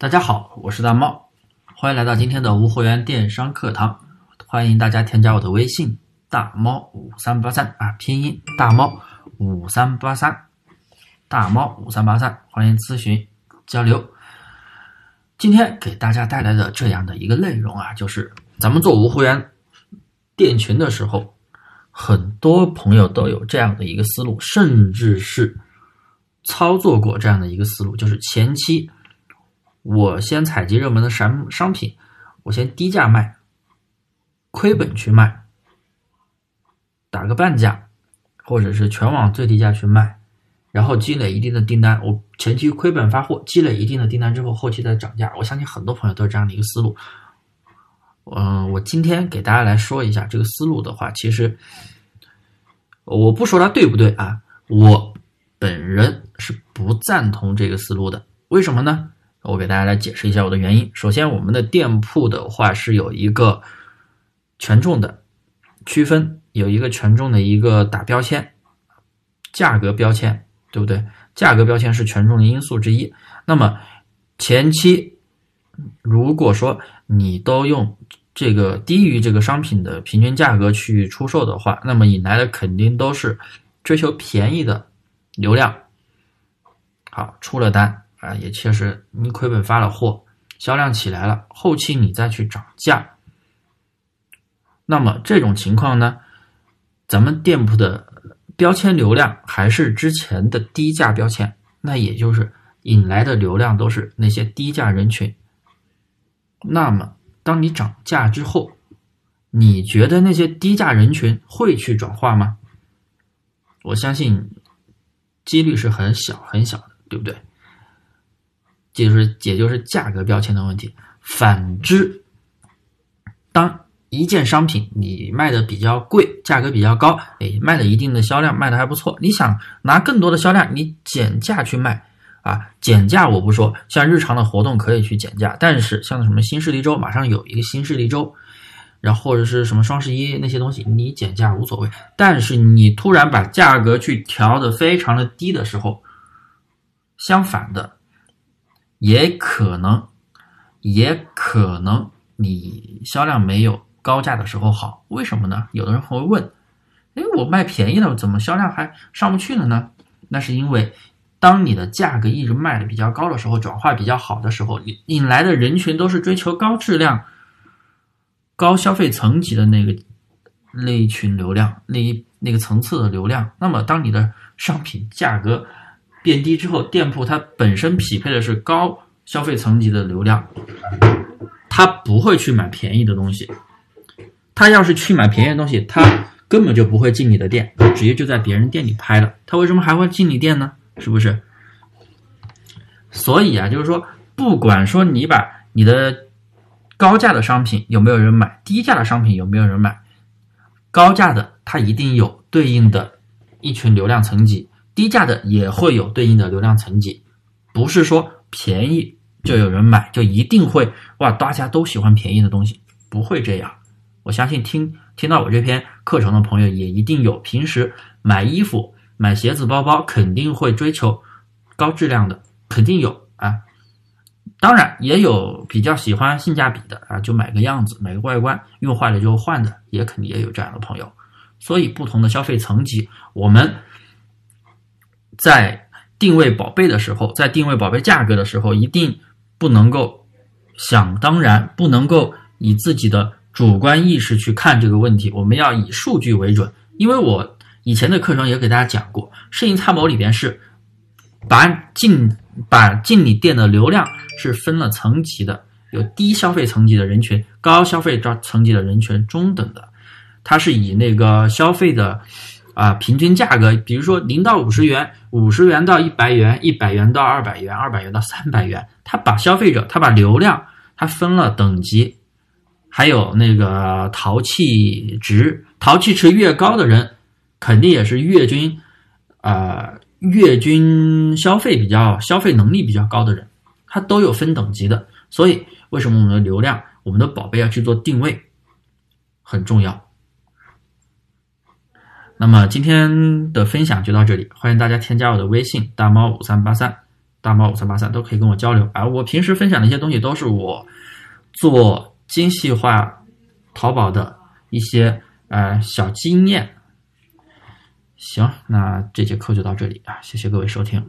大家好，我是大猫，欢迎来到今天的无货源电商课堂。欢迎大家添加我的微信大猫五三八三啊，拼音大猫五三八三，大猫五三八三，欢迎咨询交流。今天给大家带来的这样的一个内容啊，就是咱们做无货源店群的时候，很多朋友都有这样的一个思路，甚至是操作过这样的一个思路，就是前期。我先采集热门的商商品，我先低价卖，亏本去卖，打个半价，或者是全网最低价去卖，然后积累一定的订单。我前期亏本发货，积累一定的订单之后，后期再涨价。我相信很多朋友都是这样的一个思路。嗯，我今天给大家来说一下这个思路的话，其实我不说它对不对啊，我本人是不赞同这个思路的。为什么呢？我给大家来解释一下我的原因。首先，我们的店铺的话是有一个权重的区分，有一个权重的一个打标签，价格标签，对不对？价格标签是权重的因素之一。那么前期如果说你都用这个低于这个商品的平均价格去出售的话，那么引来的肯定都是追求便宜的流量。好，出了单。啊，也确实，你亏本发了货，销量起来了，后期你再去涨价，那么这种情况呢，咱们店铺的标签流量还是之前的低价标签，那也就是引来的流量都是那些低价人群。那么，当你涨价之后，你觉得那些低价人群会去转化吗？我相信几率是很小很小的，对不对？就是也就是价格标签的问题。反之，当一件商品你卖的比较贵，价格比较高，哎，卖了一定的销量，卖的还不错，你想拿更多的销量，你减价去卖啊？减价我不说，像日常的活动可以去减价，但是像什么新势力周，马上有一个新势力周，然后或者是什么双十一那些东西，你减价无所谓。但是你突然把价格去调的非常的低的时候，相反的。也可能，也可能你销量没有高价的时候好，为什么呢？有的人会问，哎，我卖便宜了，怎么销量还上不去了呢？那是因为，当你的价格一直卖的比较高的时候，转化比较好的时候，引来的人群都是追求高质量、高消费层级的那个那一群流量，那一那个层次的流量。那么，当你的商品价格，变低之后，店铺它本身匹配的是高消费层级的流量，他不会去买便宜的东西。他要是去买便宜的东西，他根本就不会进你的店，直接就在别人店里拍了。他为什么还会进你店呢？是不是？所以啊，就是说，不管说你把你的高价的商品有没有人买，低价的商品有没有人买，高价的它一定有对应的一群流量层级。低价的也会有对应的流量层级，不是说便宜就有人买，就一定会哇，大家都喜欢便宜的东西，不会这样。我相信听听到我这篇课程的朋友也一定有，平时买衣服、买鞋子、包包，肯定会追求高质量的，肯定有啊。当然也有比较喜欢性价比的啊，就买个样子、买个外观，用坏了就换的，也肯定也有这样的朋友。所以不同的消费层级，我们。在定位宝贝的时候，在定位宝贝价格的时候，一定不能够想当然，不能够以自己的主观意识去看这个问题。我们要以数据为准。因为我以前的课程也给大家讲过，摄影参谋里边是把进把进你店的流量是分了层级的，有低消费层级的人群，高消费层级的人群，中等的，它是以那个消费的。啊，平均价格，比如说零到五十元，五十元到一百元，一百元到二百元，二百元到三百元，他把消费者，他把流量，他分了等级，还有那个淘气值，淘气值越高的人，肯定也是月均，呃，月均消费比较消费能力比较高的人，他都有分等级的，所以为什么我们的流量，我们的宝贝要去做定位，很重要。那么今天的分享就到这里，欢迎大家添加我的微信大猫五三八三。大猫五三八三都可以跟我交流。啊我平时分享的一些东西，都是我做精细化淘宝的一些呃小经验。行，那这节课就到这里啊，谢谢各位收听。